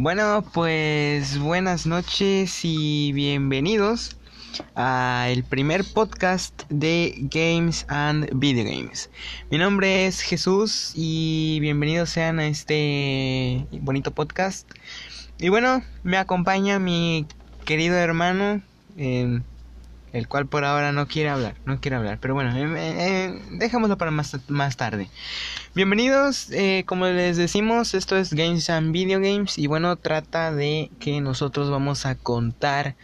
Bueno, pues buenas noches y bienvenidos a el primer podcast de Games and Video Games. Mi nombre es Jesús y bienvenidos sean a este bonito podcast. Y bueno, me acompaña mi querido hermano, eh, el cual por ahora no quiere hablar, no quiere hablar, pero bueno, eh, dejémoslo para más, más tarde. Bienvenidos, eh, como les decimos, esto es Games and Video Games y bueno, trata de que nosotros vamos a contar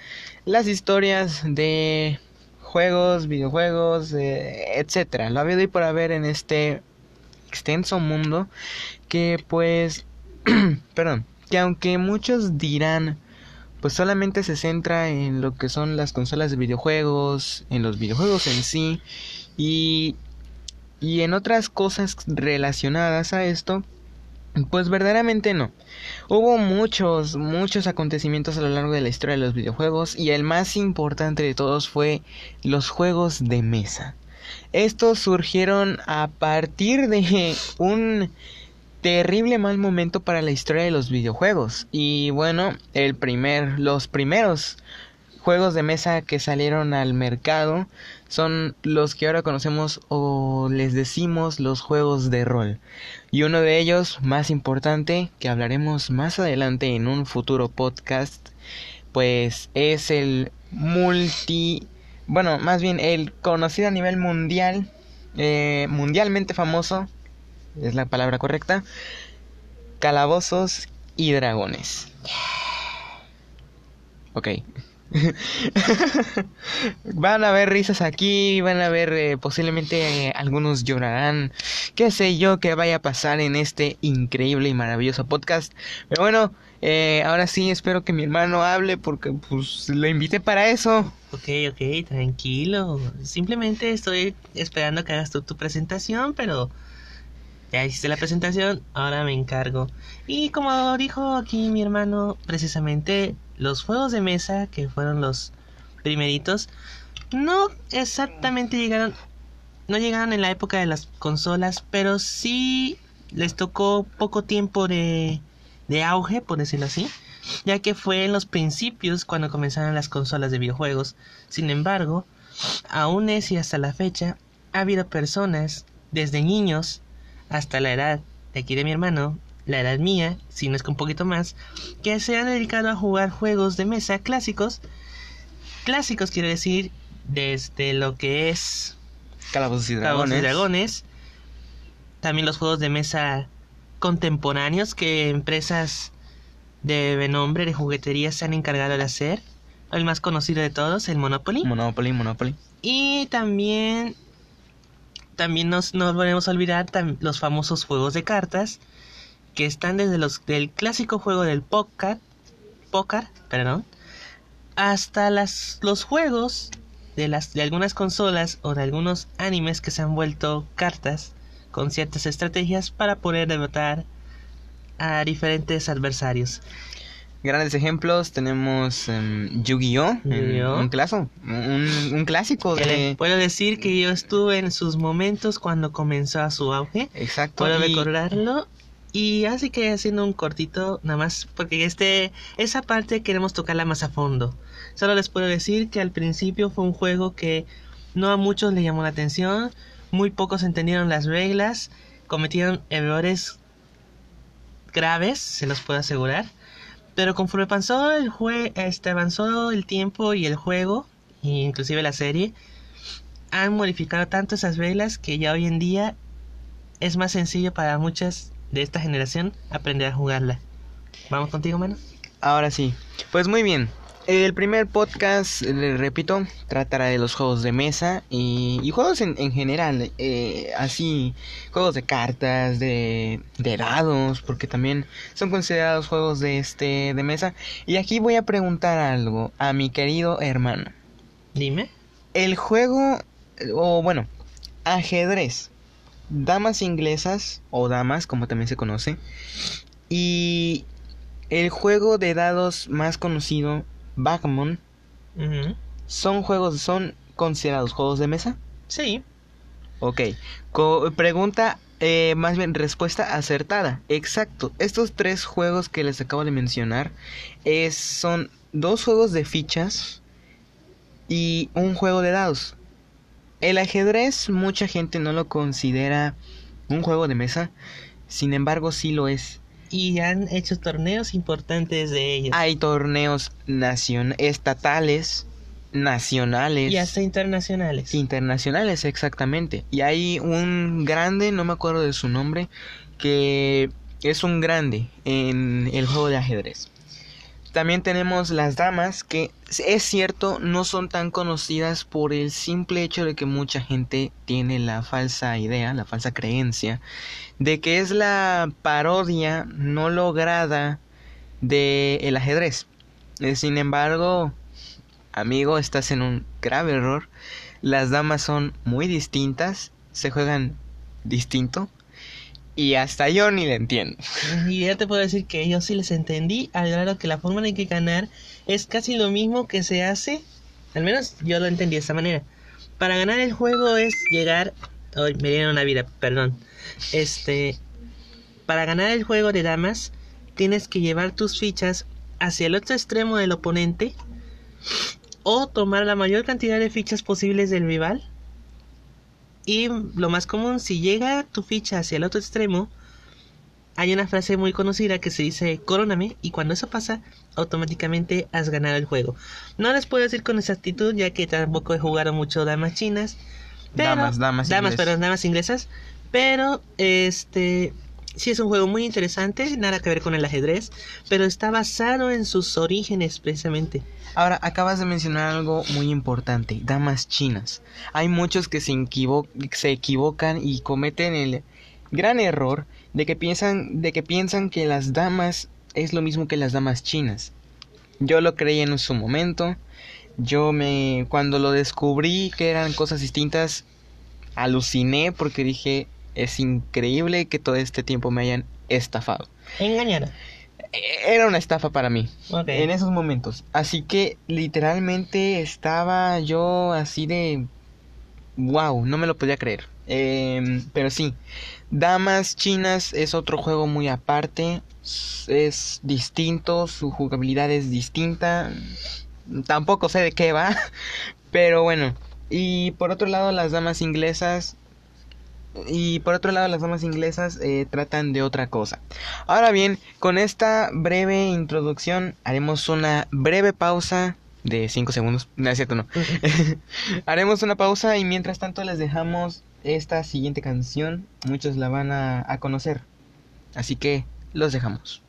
las historias de juegos, videojuegos, eh, etcétera. Lo ha habido y por haber en este extenso mundo que pues, perdón, que aunque muchos dirán pues solamente se centra en lo que son las consolas de videojuegos, en los videojuegos en sí y, y en otras cosas relacionadas a esto, pues verdaderamente no. Hubo muchos, muchos acontecimientos a lo largo de la historia de los videojuegos y el más importante de todos fue los juegos de mesa. Estos surgieron a partir de un terrible mal momento para la historia de los videojuegos. Y bueno, el primer, los primeros juegos de mesa que salieron al mercado son los que ahora conocemos o les decimos los juegos de rol. Y uno de ellos, más importante, que hablaremos más adelante en un futuro podcast, pues es el multi... Bueno, más bien el conocido a nivel mundial, eh, mundialmente famoso, es la palabra correcta, calabozos y dragones. Ok. van a haber risas aquí, van a ver eh, posiblemente eh, algunos llorarán, qué sé yo que vaya a pasar en este increíble y maravilloso podcast. Pero bueno, eh, ahora sí espero que mi hermano hable porque pues lo invité para eso. Ok, ok, tranquilo. Simplemente estoy esperando que hagas tú tu presentación, pero ya hiciste la presentación, ahora me encargo. Y como dijo aquí mi hermano, precisamente los juegos de mesa, que fueron los primeritos, no exactamente llegaron, no llegaron en la época de las consolas, pero sí les tocó poco tiempo de, de auge, por decirlo así, ya que fue en los principios cuando comenzaron las consolas de videojuegos. Sin embargo, aún es y hasta la fecha, ha habido personas, desde niños, hasta la edad de aquí de mi hermano, la edad mía, si no es que un poquito más, que se han dedicado a jugar juegos de mesa clásicos. Clásicos quiero decir desde lo que es Calabozos y Calabozos dragones. y Dragones. También los juegos de mesa contemporáneos que empresas de nombre de juguetería se han encargado de hacer. El más conocido de todos, el Monopoly. Monopoly, Monopoly. Y también también nos, no volvemos a olvidar los famosos juegos de cartas que están desde los del clásico juego del póker, póker, perdón, hasta las los juegos de las de algunas consolas o de algunos animes que se han vuelto cartas con ciertas estrategias para poder derrotar a diferentes adversarios. Grandes ejemplos tenemos em, Yu-Gi-Oh! Yu-Gi-Oh! un, claso, un, un clásico de... Puedo decir que yo estuve en sus momentos cuando comenzó a su auge. Exacto. Puedo y- recordarlo. Y así que haciendo un cortito, nada más, porque este, esa parte queremos tocarla más a fondo. Solo les puedo decir que al principio fue un juego que no a muchos le llamó la atención, muy pocos entendieron las reglas, cometieron errores graves, se los puedo asegurar. Pero conforme avanzó el jue este, avanzó el tiempo y el juego, e inclusive la serie, han modificado tanto esas reglas que ya hoy en día es más sencillo para muchas de esta generación aprender a jugarla. ¿Vamos contigo, mano? Ahora sí. Pues muy bien. El primer podcast, le repito, tratará de los juegos de mesa y, y juegos en, en general, eh, así, juegos de cartas, de, de dados, porque también son considerados juegos de este de mesa. Y aquí voy a preguntar algo a mi querido hermano. Dime. El juego, eh, o bueno, ajedrez, damas inglesas o damas, como también se conoce, y el juego de dados más conocido, Backgammon, Ujú. son juegos, son considerados juegos de mesa. Sí. Ok. Co- pregunta, eh, más bien respuesta acertada. Exacto. Estos tres juegos que les acabo de mencionar es, son dos juegos de fichas y un juego de dados. El ajedrez mucha gente no lo considera un juego de mesa, sin embargo sí lo es. Y han hecho torneos importantes de ellos. Hay torneos nacion estatales, nacionales. y hasta internacionales. Internacionales, exactamente. Y hay un grande, no me acuerdo de su nombre, que es un grande en el juego de ajedrez. También tenemos las damas, que es cierto, no son tan conocidas por el simple hecho de que mucha gente tiene la falsa idea, la falsa creencia, de que es la parodia no lograda de el ajedrez. Eh, Sin embargo, amigo, estás en un grave error. Las damas son muy distintas, se juegan distinto y hasta yo ni le entiendo. Y ya te puedo decir que yo sí les entendí, al grado que la forma en que ganar es casi lo mismo que se hace, al menos yo lo entendí de esta manera. Para ganar el juego es llegar... Ay, me dieron una vida, perdón. Este... Para ganar el juego de damas, tienes que llevar tus fichas hacia el otro extremo del oponente o tomar la mayor cantidad de fichas posibles del rival. Y lo más común, si llega tu ficha hacia el otro extremo, hay una frase muy conocida que se dice coróname y cuando eso pasa automáticamente has ganado el juego. No les puedo decir con exactitud ya que tampoco he jugado mucho damas chinas. Pero, Damas, damas damas, perdón, damas inglesas. Pero este sí es un juego muy interesante, nada que ver con el ajedrez, pero está basado en sus orígenes precisamente. Ahora, acabas de mencionar algo muy importante, damas chinas. Hay muchos que se, equivo- se equivocan y cometen el gran error de que piensan de que piensan que las damas es lo mismo que las damas chinas. Yo lo creí en su momento. Yo me cuando lo descubrí que eran cosas distintas aluciné porque dije es increíble que todo este tiempo me hayan estafado. Engañar. Era una estafa para mí en esos momentos. Así que literalmente estaba yo así de... Wow, no me lo podía creer. Em, pero sí, Damas Chinas es otro juego muy aparte. Es distinto, su jugabilidad es distinta. Tampoco sé de qué va. Pero bueno. Y por otro lado, las damas inglesas... Y por otro lado, las damas inglesas eh, tratan de otra cosa. Ahora bien, con esta breve introducción haremos una breve pausa de 5 segundos. No es cierto, no. haremos una pausa y mientras tanto les dejamos esta siguiente canción. Muchos la van a, a conocer. Así que los dejamos.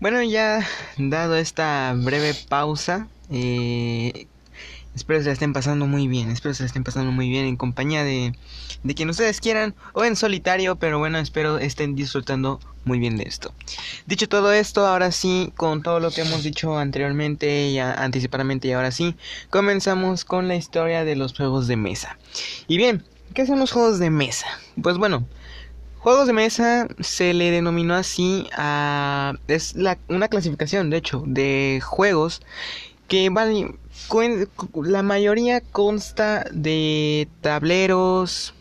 Bueno, ya dado esta breve pausa, eh, espero se la estén pasando muy bien, espero se la estén pasando muy bien en compañía de, de quien ustedes quieran o en solitario, pero bueno, espero estén disfrutando muy bien de esto. Dicho todo esto, ahora sí, con todo lo que hemos dicho anteriormente y anticipadamente y ahora sí, comenzamos con la historia de los juegos de mesa. Y bien, ¿qué son los juegos de mesa? Pues bueno, Juegos de mesa se le denominó así a... es la, una clasificación, de hecho, de juegos que van... La mayoría consta de tableros,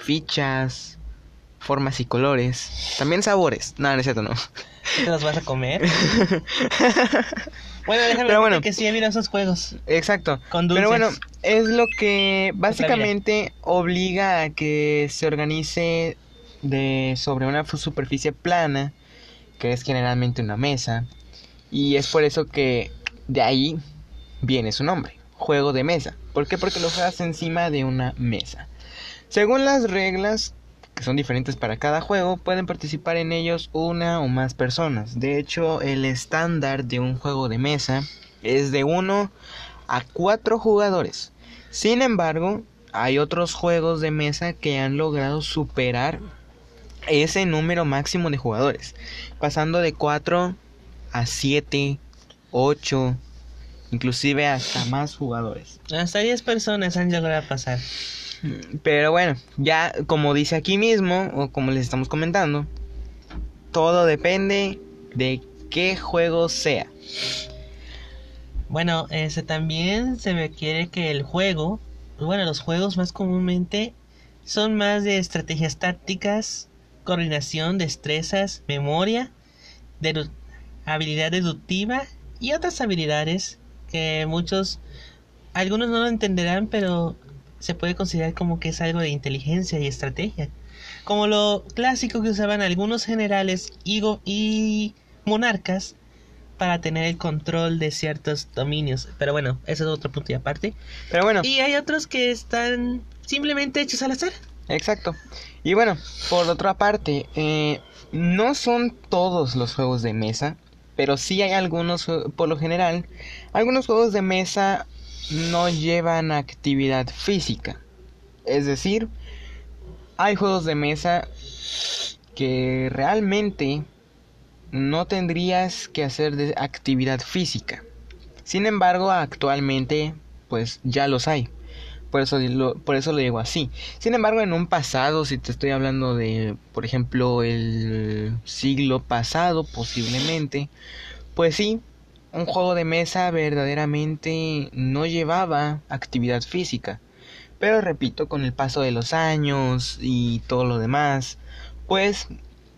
fichas, formas y colores, también sabores. No, no es cierto, no. ¿Te los vas a comer? bueno, déjame Pero que sí, mira esos juegos. Exacto. Pero bueno, es lo que básicamente obliga a que se organice de sobre una superficie plana, que es generalmente una mesa, y es por eso que de ahí viene su nombre, juego de mesa. ¿Por qué? Porque lo juegas encima de una mesa. Según las reglas, que son diferentes para cada juego, pueden participar en ellos una o más personas. De hecho, el estándar de un juego de mesa es de 1 a 4 jugadores. Sin embargo, hay otros juegos de mesa que han logrado superar ese número máximo de jugadores, pasando de 4 a 7, 8, inclusive hasta más jugadores. Hasta 10 personas han llegado a pasar. Pero bueno, ya como dice aquí mismo, o como les estamos comentando, todo depende de qué juego sea. Bueno, ese también se requiere que el juego, bueno, los juegos más comúnmente son más de estrategias tácticas, coordinación, destrezas, memoria, habilidad deductiva y otras habilidades que muchos, algunos no lo entenderán, pero se puede considerar como que es algo de inteligencia y estrategia. Como lo clásico que usaban algunos generales y, y monarcas para tener el control de ciertos dominios. Pero bueno, eso es otro punto y aparte. Pero bueno. Y hay otros que están simplemente hechos al azar. Exacto. Y bueno, por otra parte, eh, no son todos los juegos de mesa, pero sí hay algunos, por lo general, algunos juegos de mesa no llevan actividad física. Es decir, hay juegos de mesa que realmente no tendrías que hacer de actividad física. Sin embargo, actualmente pues ya los hay. Por eso, lo, por eso lo digo así. Sin embargo, en un pasado, si te estoy hablando de, por ejemplo, el siglo pasado, posiblemente, pues sí, un juego de mesa verdaderamente no llevaba actividad física. Pero repito, con el paso de los años y todo lo demás, pues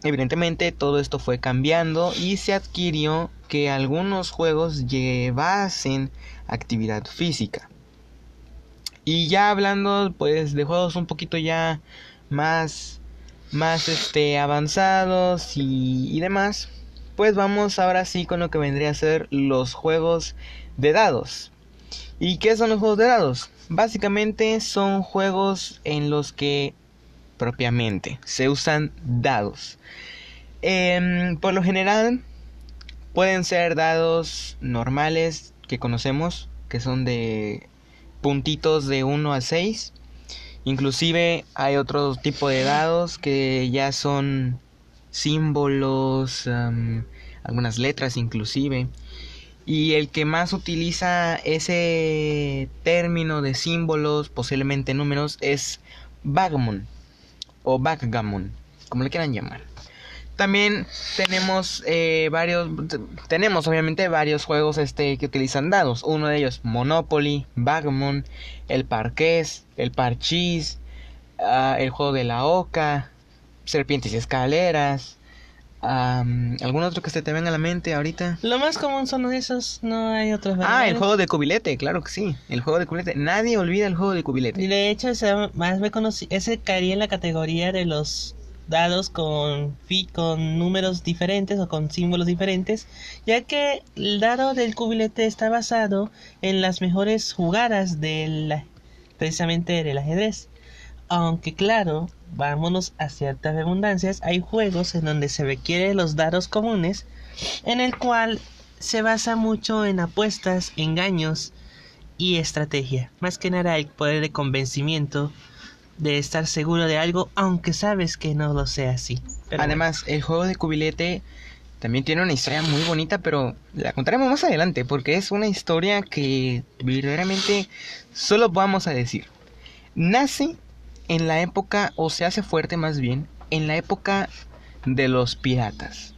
evidentemente todo esto fue cambiando y se adquirió que algunos juegos llevasen actividad física. Y ya hablando pues de juegos un poquito ya más más este avanzados y, demás, pues vamos ahora sí con lo que vendría a ser los juegos de dados. ¿Y qué son los juegos de dados? Básicamente son juegos en los que propiamente se usan dados. Em, por lo general pueden ser dados normales que conocemos, que son de puntitos de 1 a 6. Inclusive hay otro tipo de dados que ya son símbolos, algunas letras inclusive. Y el que más utiliza ese término de símbolos, posiblemente números, es Bagmon o Backgammon, como le quieran llamar. También tenemos eh, varios, tenemos obviamente varios juegos este que utilizan dados. Uno de ellos Monopoly, Bagmon, el Parqués, el Parchís, ah, el juego de la Oca, Serpientes y Escaleras. ¿Algún otro que se te venga a la mente ahorita? Lo más común son esos, no hay otros. Ah, el juego de cubilete, claro que sí. El juego de cubilete. Nadie olvida el juego de cubilete. De hecho, ese, más me conocí, ese caería en la categoría de los dados con, con números diferentes o con símbolos diferentes, ya que el dado del cubilete está basado en las mejores jugadas del, precisamente del ajedrez. Aunque claro, vámonos a ciertas redundancias, hay juegos en donde se requieren los dados comunes en el cual se basa mucho en apuestas, engaños y estrategia. Más que nada el poder de convencimiento de estar seguro de algo, aunque sabes que no lo sea así. Pero Además, el juego de cubilete también tiene una historia muy bonita, pero la contaremos más adelante, porque es una historia que verdaderamente solo vamos a decir. Nace en la época, o se hace fuerte más bien, en la época de los piratas.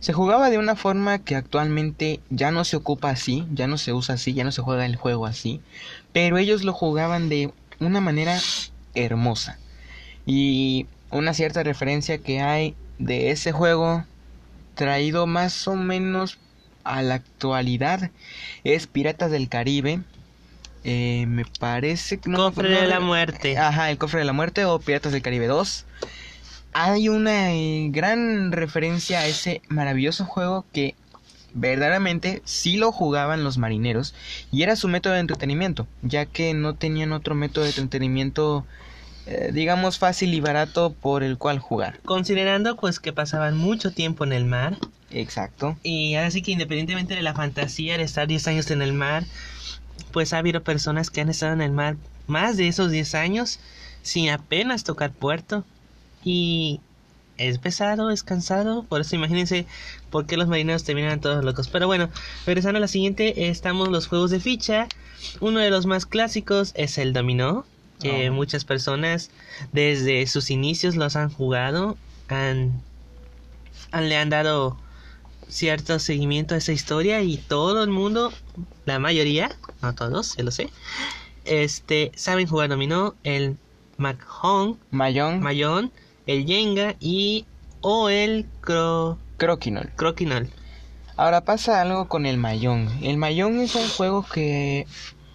Se jugaba de una forma que actualmente ya no se ocupa así, ya no se usa así, ya no se juega el juego así, pero ellos lo jugaban de una manera hermosa. Y una cierta referencia que hay de ese juego traído más o menos a la actualidad es Piratas del Caribe. Eh, me parece que Cofre de la muerte. Ajá, el cofre de la muerte o Piratas del Caribe 2. Hay una eh, gran referencia a ese maravilloso juego que verdaderamente sí lo jugaban los marineros y era su método de entretenimiento, ya que no tenían otro método de entretenimiento eh, digamos fácil y barato por el cual jugar. Considerando pues que pasaban mucho tiempo en el mar Exacto. y así que independientemente de la fantasía de estar 10 años en el mar, pues ha habido personas que han estado en el mar más de esos 10 años sin apenas tocar puerto y es pesado, es cansado, por eso imagínense por qué los marineros terminan todos locos. Pero bueno, regresando a la siguiente, estamos los juegos de ficha. Uno de los más clásicos es el dominó, que Oh. muchas personas desde sus inicios los han jugado, han, han- le han dado cierto seguimiento a esa historia y todo el mundo, la mayoría, no todos, yo lo sé, este, saben jugar dominó, el Mahjong, Mayón, Mayón, el Jenga y o el cro, Crokinole. Crokinole. Ahora pasa algo con el Mayón. El Mayón es un juego que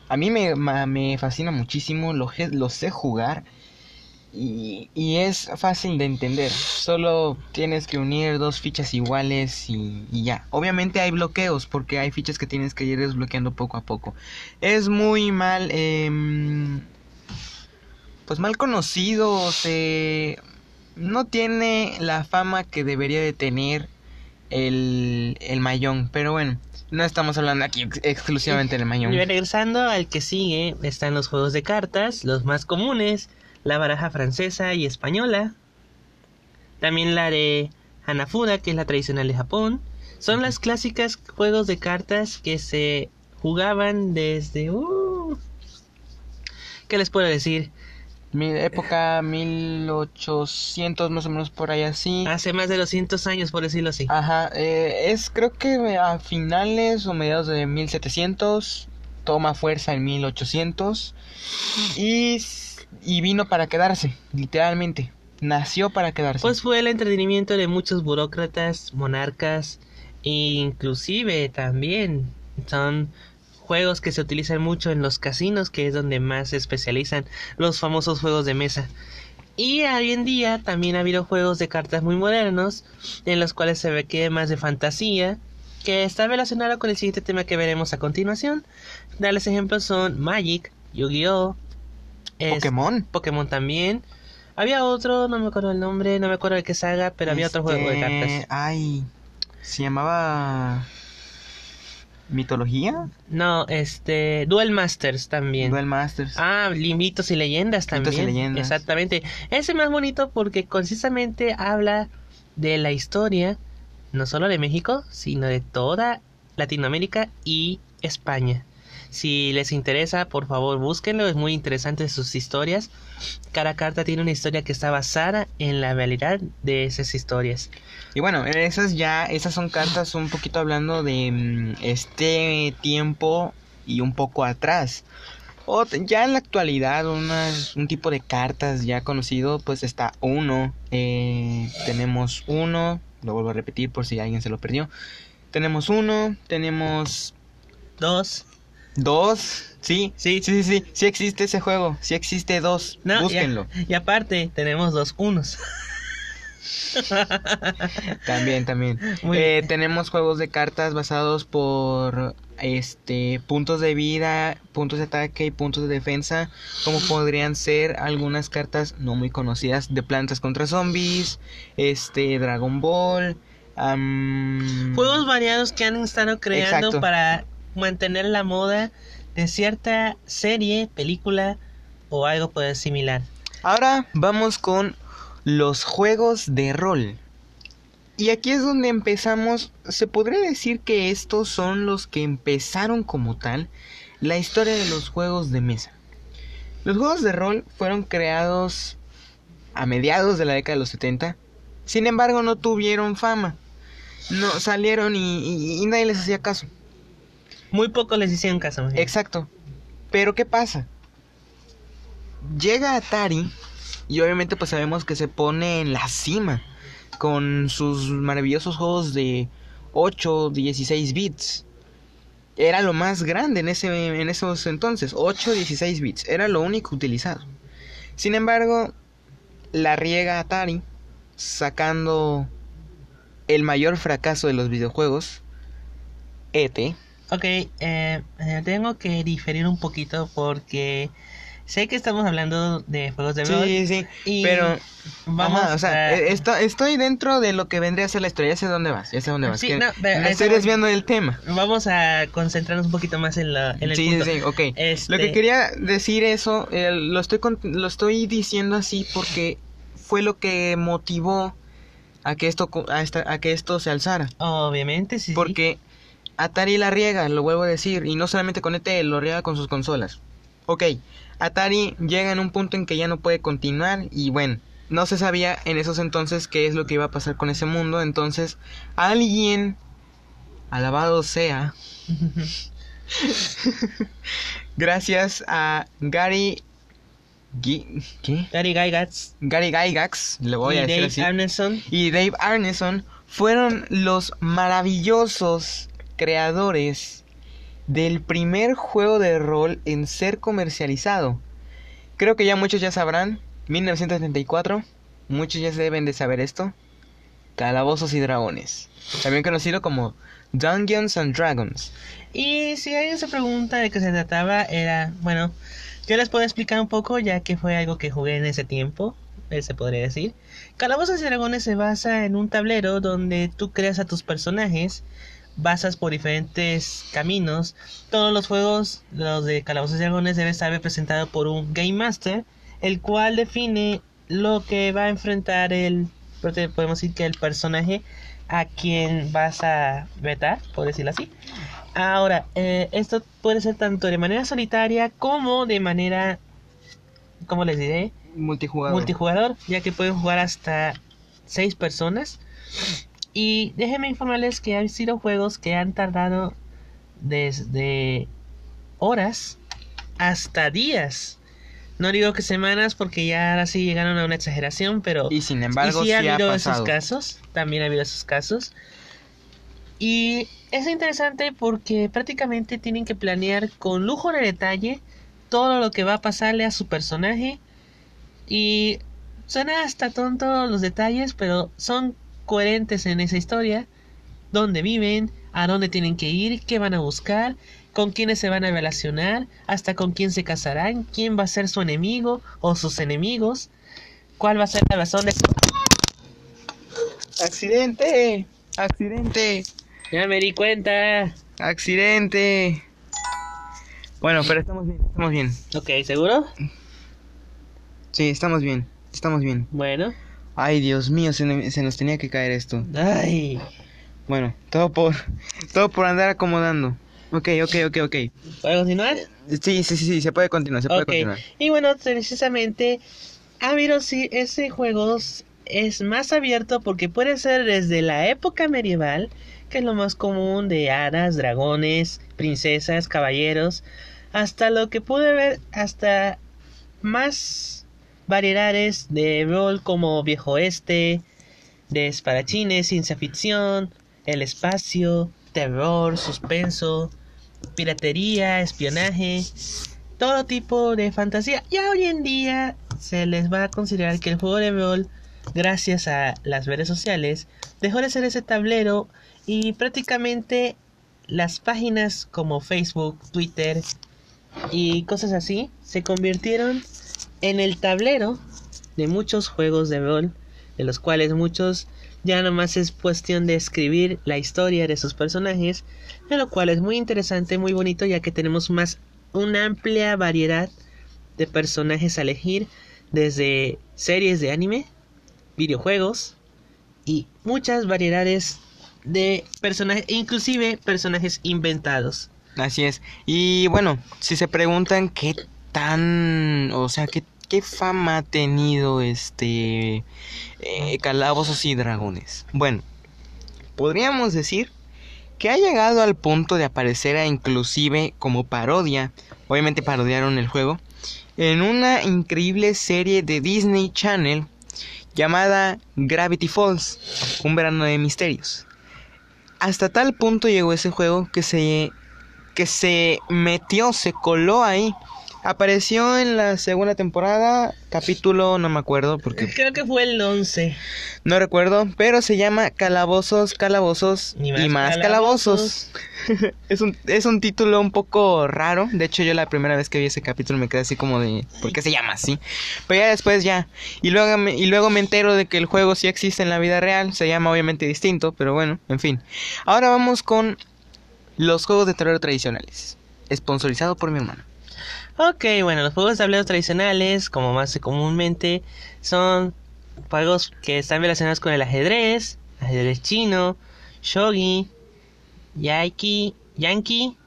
a mí me, me fascina muchísimo, lo, lo sé jugar y, y es fácil de entender. Solo tienes que unir dos fichas iguales y, y ya. Obviamente hay bloqueos porque hay fichas que tienes que ir desbloqueando poco a poco. Es muy mal, em, pues mal conocido, se... No tiene la fama que debería de tener el, el mayón. Pero bueno, no estamos hablando aquí ex- exclusivamente del mayón. Y regresando al que sigue, están los juegos de cartas, los más comunes, la baraja francesa y española, también la de Hanafuda, que es la tradicional de Japón. Son las clásicas juegos de cartas que se jugaban desde... uh, ¿Qué les puedo decir? Mi época 1800 más o menos por ahí así. Hace más de 200 años, por decirlo así. Ajá, eh, es creo que a finales o mediados de 1700, toma fuerza en 1800 y, y vino para quedarse, literalmente. Nació para quedarse. Pues fue el entretenimiento de muchos burócratas, monarcas e inclusive también son juegos que se utilizan mucho en los casinos, que es donde más se especializan los famosos juegos de mesa. Y hoy en día también ha habido juegos de cartas muy modernos, en los cuales se ve que más de fantasía, que está relacionado con el siguiente tema que veremos a continuación. Darles ejemplos son Magic, Yu-Gi-Oh! Pokémon. Pokémon también. Había otro, no me acuerdo el nombre, no me acuerdo de qué saga, pero había otro juego de Este, cartas. Ay, se llamaba mitología, No, este, Duel Masters también. Duel Masters. Ah, Mitos y Leyendas Mitos y también. Leyendas. Exactamente. Ese más bonito porque concisamente habla de la historia, no solo de México, sino de toda Latinoamérica y España. Si les interesa, por favor, búsquenlo, es muy interesante sus historias. Cada carta tiene una historia que está basada en la realidad de esas historias. Y bueno, esas ya, esas son cartas un poquito hablando de mm, este tiempo y un poco atrás. O ya en la actualidad, unas- un tipo de cartas ya conocido, pues está uno. eh, tenemos uno, lo vuelvo a repetir por si alguien se lo perdió. Tenemos uno, tenemos Dos. Dos. Sí, Sí. sí, sí, sí, sí existe ese juego, sí existe dos. No, Búsquenlo. Y aparte, tenemos dos unos. También, también. Eh, tenemos juegos de cartas basados por este puntos de vida, puntos de ataque y puntos de defensa, como podrían ser algunas cartas no muy conocidas de plantas contra zombies, este Dragon Ball, am, Juegos variados que han estado creando Exacto. para mantener la moda de cierta serie, película o algo pues similar. Ahora vamos con los juegos de rol. Y aquí es donde empezamos, se podría decir que estos son los que empezaron como tal la historia de los juegos de mesa. Los juegos de rol fueron creados a mediados de la década de los 70, sin embargo no tuvieron fama. No salieron y nadie les hacía caso. Muy pocos les hicieron caso. Exacto. Pero ¿qué pasa? Llega Atari y obviamente pues sabemos que se pone en la cima con sus maravillosos juegos de 8, 16 bits. Era lo más grande en, ese, en esos entonces, 8, 16 bits. Era lo único utilizado. Sin embargo, la riega Atari sacando el mayor fracaso de los videojuegos, ET. Ok, eh, eh, tengo que diferir un poquito porque sé que estamos hablando de juegos de rol. Sí, sí, y pero vamos Ajá, o sea, a- esto- estoy dentro de lo que vendría a ser la historia. Ya sé dónde vas, ya sé dónde vas. Sí, que no, pero me eso estoy desviando del tema. Vamos a concentrarnos un poquito más en, la, en el Sí, punto. sí, ok. Este- Lo que quería decir eso, eh, lo, estoy con- lo estoy diciendo así porque fue lo que motivó a que esto, a, esta- a que esto se alzara. Obviamente, sí. sí. Porque Atari la riega, lo vuelvo a decir, y no solamente con ET, lo riega con sus consolas. Ok, Atari llega en un punto en que ya no puede continuar y bueno, no se sabía en esos entonces qué es lo que iba a pasar con ese mundo, entonces alguien, alabado sea, gracias a Gary... ¿Qué? Gary Gygax Gary Gygax, le voy y a decir Dave así Arneson y Dave Arneson fueron los maravillosos creadores del primer juego de rol en ser comercializado. Creo que ya muchos ya sabrán, 1974, muchos ya se deben de saber esto. Calabozos y Dragones, también conocido como Dungeons and Dragons. Y si alguien se pregunta de qué se trataba, era, bueno, yo les puedo explicar un poco ya que fue algo que jugué en ese tiempo, eh, se podría decir. Calabozos y Dragones se basa en un tablero donde tú creas a tus personajes, basas por diferentes caminos. Todos los juegos, los de Calabozos y Dragones, deben estar representados por un Game Master, el cual define lo que va a enfrentar el, podemos decir que el personaje a quien vas a vetar, por decirlo así. Ahora, eh, esto puede ser tanto de manera solitaria como de manera, ¿cómo les diré? Multijugador. Multijugador, ya que pueden jugar hasta 6 personas. Y déjenme informarles que han sido juegos que han tardado desde horas hasta días. No digo que semanas porque ya ahora sí llegaron a una exageración, pero y sin embargo, y sí sí ha ha habido esos casos, también ha habido esos casos. Y es interesante porque prácticamente tienen que planear con lujo de detalle todo lo que va a pasarle a su personaje. Y suena hasta tonto los detalles, pero son coherentes en esa historia. Dónde viven, a dónde tienen que ir, qué van a buscar, con quiénes se van a relacionar, hasta con quién se casarán, quién va a ser su enemigo o sus enemigos, cuál va a ser la razón de... ¡Accidente! ¡Accidente! Ya me di cuenta. ¡Accidente! Bueno, pero estamos bien, estamos bien. Ok, ¿seguro? Sí, estamos bien, estamos bien. Bueno. Ay, Dios mío, se, se nos tenía que caer esto. Ay. Bueno, todo por, todo por andar acomodando. Ok, ok, ok, ok. ¿Puedo continuar? Sí, sí, sí, sí, se puede continuar, se puede continuar. Y bueno, precisamente, ha habido sí, ese juego es más abierto porque puede ser desde la época medieval, que es lo más común de hadas, dragones, princesas, caballeros, hasta lo que pude ver, hasta más variedades de rol como viejo oeste, de espadachines, ciencia ficción, el espacio, terror, suspenso, piratería, espionaje, todo tipo de fantasía. Ya hoy en día se les va a considerar que el juego de rol, gracias a las redes sociales, dejó de ser ese tablero y prácticamente las páginas como Facebook, Twitter y cosas así se convirtieron en el tablero de muchos juegos de rol de los cuales muchos ya nomás es cuestión de escribir la historia de sus personajes, de lo cual es muy interesante, muy bonito, ya que tenemos más una amplia variedad de personajes a elegir, desde series de anime, videojuegos y muchas variedades de personajes, inclusive personajes inventados. Así es. Y bueno, si se preguntan qué tan, o sea, qué, qué fama ha tenido este eh, Calabozos y Dragones. Bueno, podríamos decir que ha llegado al punto de aparecer a inclusive como parodia, obviamente parodiaron el juego, en una increíble serie de Disney Channel llamada Gravity Falls, un verano de misterios. Hasta tal punto llegó ese juego que se que se metió, se coló ahí. Apareció en la segunda temporada, capítulo no me acuerdo porque Creo que fue el 11. no recuerdo, pero se llama Calabozos, Calabozos y más más, calabozos. es, un, es un título un poco raro. De hecho, yo la primera vez que vi ese capítulo me quedé así como de, ¿por qué se llama así? Pero ya después ya. Y luego, me, y luego me entero de que el juego sí existe en la vida real. Se llama obviamente distinto, pero bueno, en fin. Ahora vamos con los juegos de terror tradicionales. Sponsorizado por mi hermano. Ok, bueno, los juegos de tablero tradicionales, como más comúnmente, son juegos que están relacionados con el ajedrez, ajedrez chino, shogi, yaiki, yankee,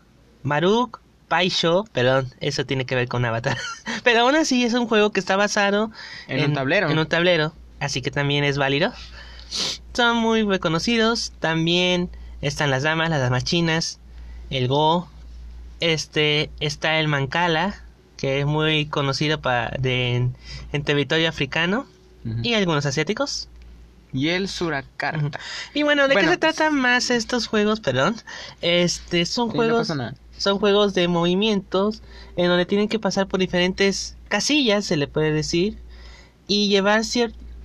maruk, paisho, perdón, eso tiene que ver con Avatar. Pero aún así es un juego que está basado En un tablero. En un tablero, así que también es válido. Son muy reconocidos. También están las damas, las damas chinas, el Go. Este está el Mancala, que es muy conocido para de, en, en territorio africano y algunos asiáticos. Y el Surakarta. Y bueno, ¿de Bueno, qué se tratan más estos juegos? Perdón. Este son Sí, juegos son juegos de movimientos en donde tienen que pasar por diferentes casillas, se le puede decir, y llevar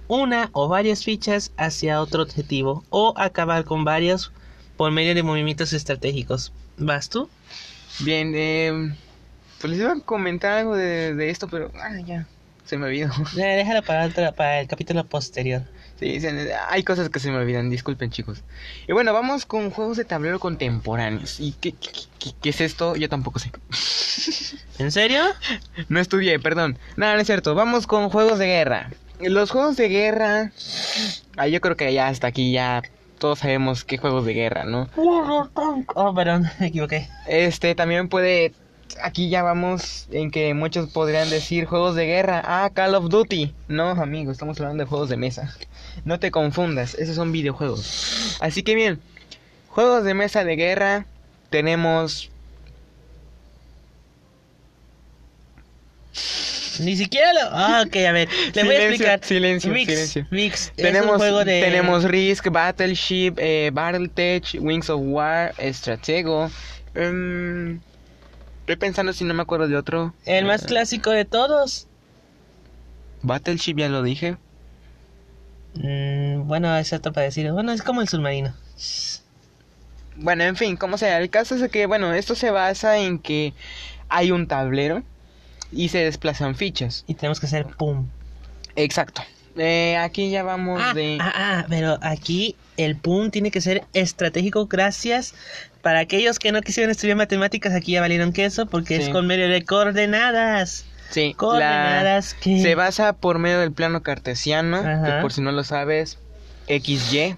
una o varias fichas hacia otro objetivo o acabar con varios por medio de movimientos estratégicos. ¿Vas tú? Bien, eh, pues les iba a comentar algo de, de esto, pero ah, ya, se me olvidó. Déjalo para, para el capítulo posterior. Sí, se- hay cosas que se me olvidan, disculpen chicos. Y bueno, vamos con juegos de tablero contemporáneos. ¿Y qué, qué, qué- qué es esto? Yo tampoco sé. ¿En serio? No estudié, perdón. No, no es cierto. Vamos con juegos de guerra. Los juegos de guerra... Ah, yo creo que ya hasta aquí ya todos sabemos qué juegos de guerra, ¿no? Oh, perdón, me equivoqué. Este también puede... Aquí ya vamos en que muchos podrían decir juegos de guerra. Ah, Call of Duty. No, amigo, estamos hablando de juegos de mesa. No te confundas, esos son videojuegos. Así que bien, juegos de mesa de guerra tenemos... Ni siquiera lo... Ah, ok, a ver. Le voy a explicar. silencio, Vix, silencio. Es Tenemos, un juego de... tenemos Risk, Battleship, eh, Battletech, Wings of War, Stratego. em, estoy pensando si no me acuerdo de otro. El más Eh, clásico de todos. Battleship ya lo dije. Mm, bueno, es para decir. Bueno, es como el submarino. Bueno, en fin, como sea, el caso es que, bueno, esto se basa en que hay un tablero y se desplazan fichas. Y tenemos que hacer pum. Exacto. Eh, aquí ya vamos Ah, de... ah, ah, pero aquí el pum tiene que ser estratégico. Gracias. Para aquellos que no quisieron estudiar matemáticas, aquí ya valieron queso porque es con medio de coordenadas. sí, la- Coordenadas que... se basa por medio del plano cartesiano, que por si no lo sabes, XY,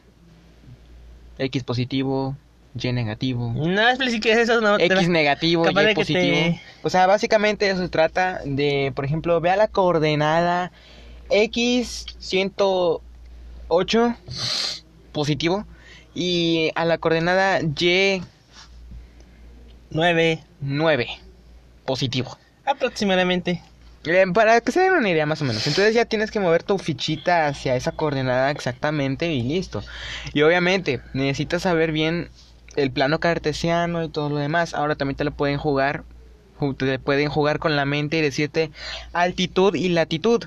X positivo, Y negativo. No expliques eso, no. X negativo, capaz Y positivo. te- O sea, básicamente eso se trata de, por ejemplo, vea la coordenada X 108 positivo y a la coordenada Y Nueve. 9 positivo. Aproximadamente. Eh, para que se den una idea más o menos. Entonces ya tienes que mover tu fichita hacia esa coordenada exactamente y listo. Y obviamente necesitas saber bien el plano cartesiano y todo lo demás. Ahora también te lo pueden jugar. ju- Te pueden jugar con la mente y decirte altitud y latitud.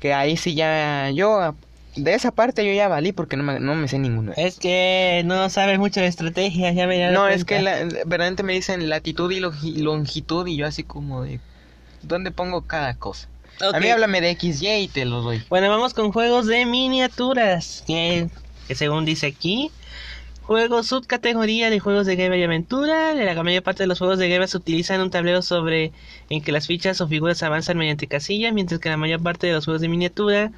Que ahí sí ya yo... De esa parte yo ya valí porque no me, no me sé ninguno. Es que no sabes mucho de estrategia, ya me No, es que la, verdaderamente me dicen latitud y longi- longitud y yo así como de... ¿Dónde pongo cada cosa? A mí háblame de XY y te lo doy. Bueno, vamos con juegos de miniaturas, que, que según dice aquí, juegos subcategoría de juegos de guerra y aventura. La mayor parte de los juegos de guerra se utilizan un tablero sobre en que las fichas o figuras avanzan mediante casillas, mientras que la mayor parte de los juegos de miniatura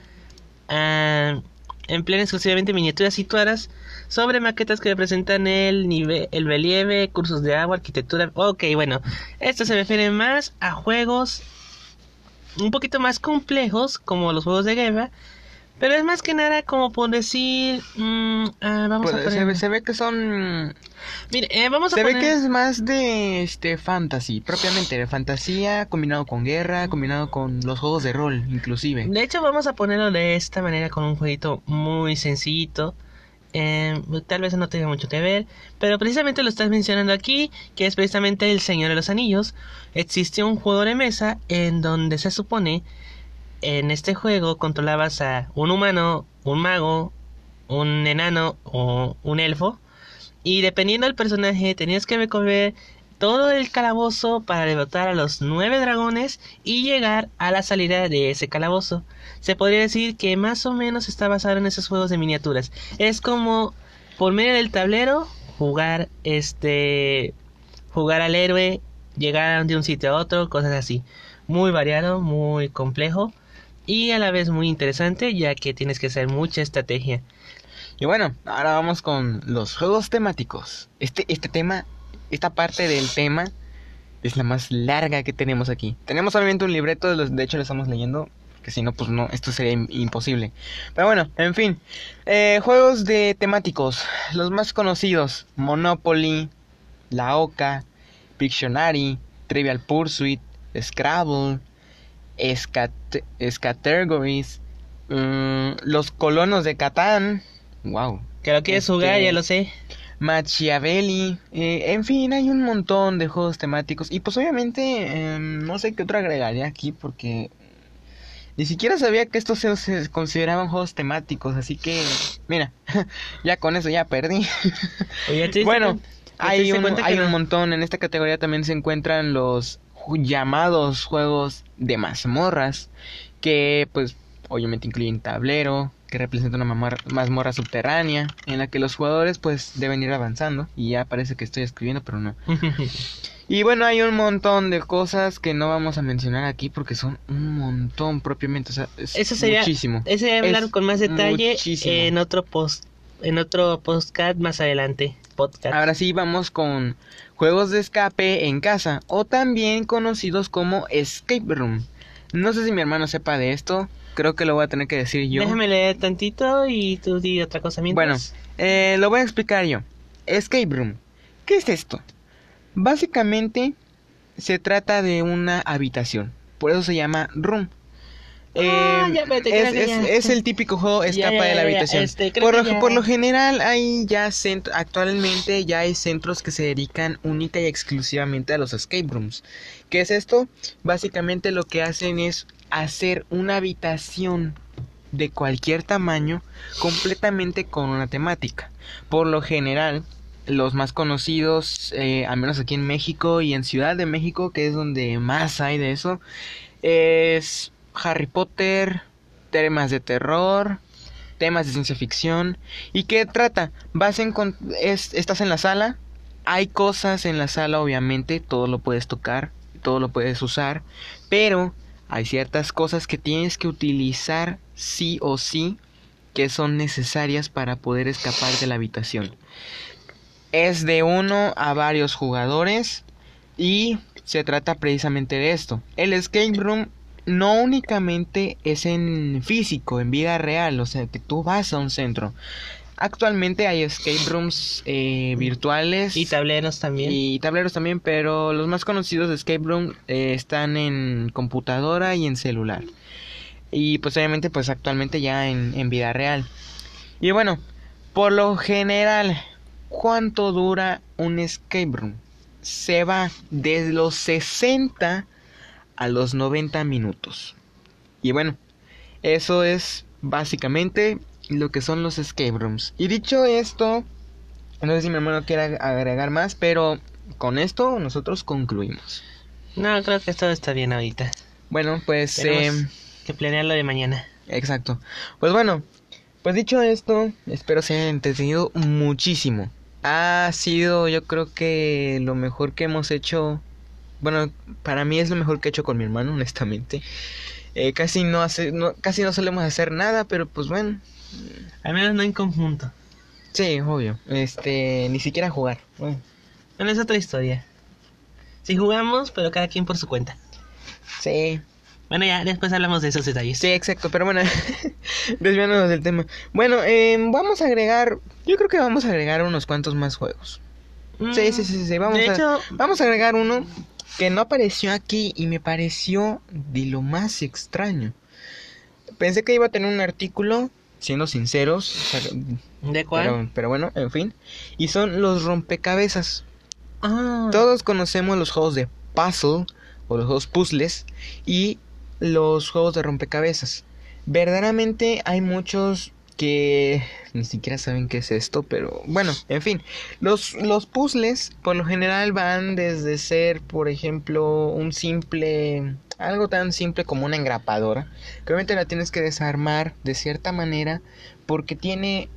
ah, emplean exclusivamente miniaturas situadas sobre maquetas que representan el nivel, el relieve, cursos de agua, arquitectura. Ok, bueno, esto se refiere más a juegos un poquito más complejos como los juegos de guerra pero es más que nada como por decir mm, ah, vamos Pues, a se, poner ve, se ve que son... mire eh, vamos a Se ve que es más de este fantasy, propiamente de fantasía combinado con guerra, combinado con los juegos de rol, inclusive. de hecho vamos a ponerlo de esta manera con un jueguito muy sencillito Eh, tal vez no tenga mucho que ver pero precisamente lo estás mencionando aquí que es precisamente el Señor de los Anillos existe un juego de mesa en donde se supone en este juego controlabas a un humano, un mago, un enano o un elfo. Y dependiendo del personaje tenías que recorrer todo el calabozo para derrotar a los nueve dragones y llegar a la salida de ese calabozo. Se podría decir que más o menos está basado en esos juegos de miniaturas. Es como por medio del tablero jugar este jugar al héroe, llegar de un sitio a otro, cosas así. Muy variado, muy complejo y a la vez muy interesante ya que tienes que hacer mucha estrategia. Y bueno, ahora vamos con los juegos temáticos. Este, este tema, esta parte del tema es la más larga que tenemos aquí. Tenemos obviamente un libreto, de hecho lo estamos leyendo, que si no, pues no, esto sería im- imposible. Pero bueno, en fin. Eh, juegos de temáticos, los más conocidos, Monopoly, La Oca, Pictionary, Trivial Pursuit, Scrabble, Scat- Scattergories, mm, Los Colonos de Catán, wow, Que lo quieres Este- jugar, ya lo sé. Machiavelli, eh, en fin, hay un montón de juegos temáticos. Y pues obviamente, em, no sé qué otro agregaría aquí porque ni siquiera sabía que estos se, se consideraban juegos temáticos. Así que, mira, ya con eso ya perdí. Oye, ¿te diste bueno, hay un, cuenta que hay no? un montón. En esta categoría también se encuentran los llamados juegos de mazmorras. Que pues obviamente incluyen tablero, que representa una mazmorra subterránea, en la que los jugadores pues deben ir avanzando. Y ya parece que estoy escribiendo, pero no. Y bueno, hay un montón de cosas que no vamos a mencionar aquí porque son un montón propiamente. O sea, es Eso sería- muchísimo. Ese voy a hablar Es con más detalle muchísimo. en otro post en otro podcast más adelante. Podcast. Ahora sí vamos con juegos de escape en casa o también conocidos como escape room. No sé si mi hermano sepa de esto, creo que lo voy a tener que decir yo. Déjame leer tantito y tú di otra cosa Bueno, mientras. eh, lo voy a explicar yo. Escape room. ¿Qué es esto? Básicamente se trata de una habitación, por eso se llama room. Ah, ya, te es, es- es el típico juego escapa ya, de la habitación. este, por, lo, ya. por lo general hay ya cent- actualmente ya hay centros que se dedican única y exclusivamente a los escape rooms. ¿Qué es esto? Básicamente lo que hacen es hacer una habitación de cualquier tamaño completamente con una temática. Por lo general, los más conocidos, eh, al menos aquí en México y en Ciudad de México, que es donde más hay de eso, es Harry Potter, temas de terror, temas de ciencia ficción. ¿Y qué trata? Vas en con- es- estás en la sala, hay cosas en la sala, obviamente, todo lo puedes tocar, todo lo puedes usar, pero hay ciertas cosas que tienes que utilizar sí o sí que son necesarias para poder escapar de la habitación. Es de uno a varios jugadores y se trata precisamente de esto. El escape room no únicamente es en físico, en vida real, o sea que tú vas a un centro. Actualmente hay escape rooms eh, virtuales Y tableros también. y tableros también, pero los más conocidos de escape room eh, están en computadora y en celular. Y pues obviamente pues actualmente ya en, en vida real. Y bueno, por lo general, ¿cuánto dura un escape room? Se va desde los 60 a los 90 minutos. Y bueno, eso es básicamente lo que son los escape rooms. Y dicho esto, no sé si mi hermano quiere agregar más, pero con esto nosotros concluimos. No, creo que todo está bien ahorita. Bueno, pues... Em, que planear lo de mañana. Exacto. Pues bueno, pues dicho esto, espero se hayan entretenido muchísimo. Ha sido, yo creo que lo mejor que hemos hecho. Bueno, para mí es lo mejor que he hecho con mi hermano, honestamente. Eh, casi no hace, no, casi no solemos hacer nada, pero pues bueno. Al menos no en conjunto. Sí, obvio. Este, ni siquiera jugar. Bueno, Bueno, es otra historia. Si jugamos, pero cada quien por su cuenta. sí, Bueno, ya después hablamos de esos detalles. Sí, exacto, pero bueno, desviándonos del tema. Bueno, em, vamos a agregar, yo creo que vamos a agregar unos cuantos más juegos. Mm, Sí, sí, sí, sí, vamos de a, hecho, vamos a agregar uno que no apareció aquí y me pareció de lo más extraño. Pensé que iba a tener un artículo, siendo sinceros, o sea, ¿de cuál? pero, pero bueno, en fin, y son los rompecabezas. Ah, Todos conocemos los juegos de puzzle o los juegos puzzles y los juegos de rompecabezas. Verdaderamente hay muchos que ni siquiera saben qué es esto, pero bueno, en fin, los, los puzzles por lo general van desde ser, por ejemplo, un simple, algo tan simple como una engrapadora, que obviamente la tienes que desarmar de cierta manera porque tiene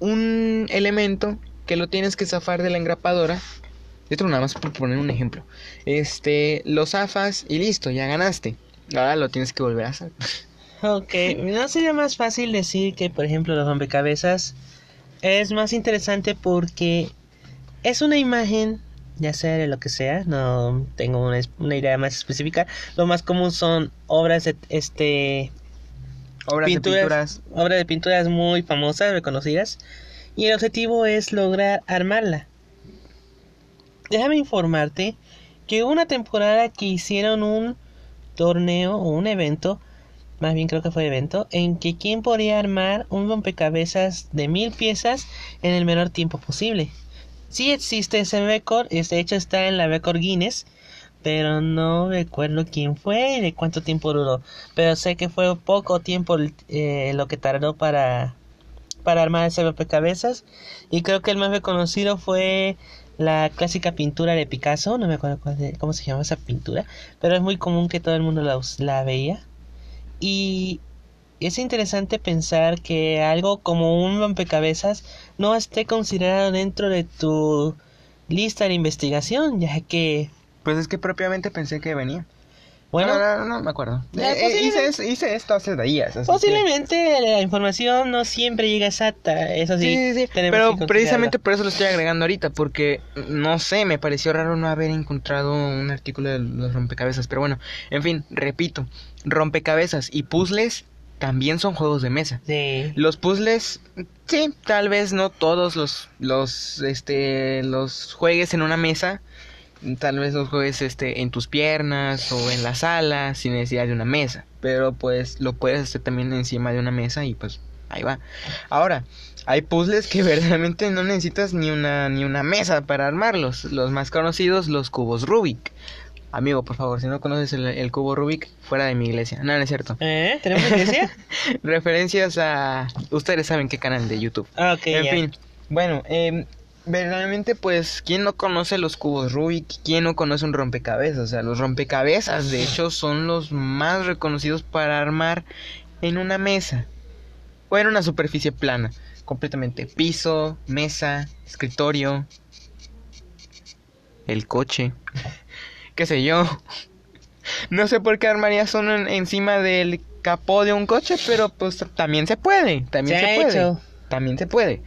un elemento que lo tienes que zafar de la engrapadora esto nada más por poner un ejemplo. Este, lo zafas y listo, ya ganaste. Ahora lo tienes que volver a hacer. Ok, ¿no sería más fácil decir que, por ejemplo, los rompecabezas es más interesante porque es una imagen, ya sea de lo que sea, no tengo una, una idea más específica. Lo más común son obras de este Obras Pinturas. de pinturas. obras de pinturas muy famosas, reconocidas, y el objetivo es lograr armarla. Déjame informarte que hubo una temporada que hicieron un torneo o un evento, más bien creo que fue evento, en que quien podía armar un rompecabezas de mil piezas en el menor tiempo posible. Sí existe ese récord, de hecho está en la récord Guinness, pero no recuerdo quién fue y de cuánto tiempo duró. Pero sé que fue poco tiempo eh, lo que tardó para, para armar ese rompecabezas. Y creo que el más reconocido fue la clásica pintura de Picasso. No me acuerdo cómo se llama esa pintura. Pero es muy común que todo el mundo la, la veía. Y es interesante pensar que algo como un rompecabezas no esté considerado dentro de tu lista de investigación, ya que, Pues es que propiamente pensé que venía. Bueno, no, no, no, no me acuerdo. Eh, eh, hice, hice esto hace días. que- Posiblemente la información no siempre llega exacta, eso sí. Sí, sí, sí. tenemos Pero precisamente por eso lo estoy agregando ahorita, porque no sé, me pareció raro no haber encontrado un artículo de los rompecabezas. Pero bueno, en fin, repito, rompecabezas y puzzles también son juegos de mesa. Sí. Los puzzles, sí, tal vez no todos los, los, este, los juegues en una mesa. Tal vez los juegues, este, en tus piernas o en la sala sin necesidad de una mesa. Pero pues lo puedes hacer también encima de una mesa y pues ahí va. Ahora, hay puzzles que verdaderamente no necesitas ni una, ni una mesa para armarlos. Los más conocidos, los cubos Rubik. Amigo, por favor, si no conoces el, el cubo Rubik, fuera de mi iglesia. No, no es cierto. ¿Eh? ¿Tenemos iglesia? Referencias a... Ustedes saben qué canal de YouTube. Ah, ok, en fin, bueno, eh, verdaderamente pues, ¿quién no conoce los cubos Rubik? ¿Quién no conoce un rompecabezas? O sea, los rompecabezas de hecho son los más reconocidos para armar en una mesa o en una superficie plana. Completamente piso, mesa, escritorio, el coche, qué sé yo. No sé por qué armarías uno en- encima del capó de un coche, pero pues también se puede, también Se puede. hecho. También se puede.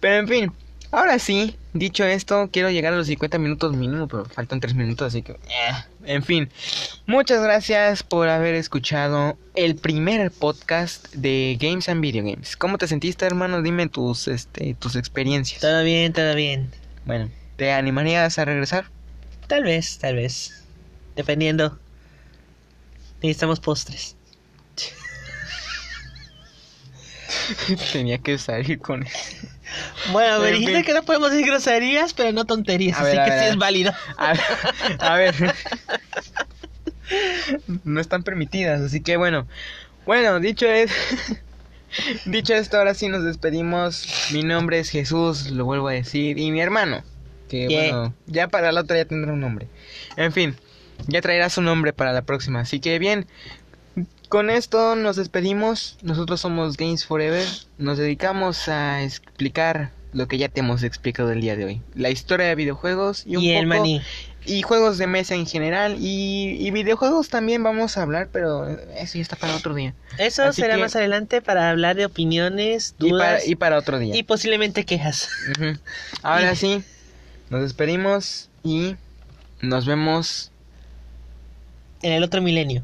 Pero en fin, ahora sí, dicho esto, quiero llegar a los 50 minutos mínimo, pero faltan 3 minutos, así que... eh, En fin, muchas gracias por haber escuchado el primer podcast de Games and Video Games. ¿Cómo te sentiste, hermano? Dime tus, este, tus experiencias. Todo bien, todo bien. Bueno, ¿te animarías a regresar? Tal vez, tal vez. Dependiendo. Necesitamos postres. Tenía que salir con eso. Bueno, me dijiste que no podemos decir groserías, pero no tonterías, A así que ver, sí es válido. A ver, a ver. No están permitidas, así que bueno. Bueno, dicho es. Dicho esto, ahora sí nos despedimos. Mi nombre es Jesús, lo vuelvo a decir. Y mi hermano. Que Yeah. bueno, ya para la otra ya tendrá un nombre. En fin. ya traerá su nombre para la próxima. Así que bien, con esto nos despedimos. Nosotros somos Games Forever. Nos dedicamos a explicar lo que ya te hemos explicado el día de hoy. La historia de videojuegos y un Y el poco maní. y juegos de mesa en general y, y videojuegos también vamos a hablar, pero eso ya está para otro día. Eso Así será que- más adelante para hablar de opiniones, Y para, dudas y para otro día. y posiblemente quejas. Ahora sí, nos despedimos y nos vemos En el otro milenio.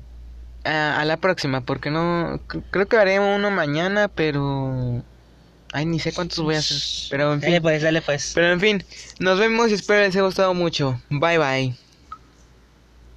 A, a la próxima, porque no cr- creo que haré uno mañana, pero ay ni sé cuántos voy a hacer, pero en Dale fin, pues, dale pues. pero en fin, nos vemos y espero les haya gustado mucho. Bye bye.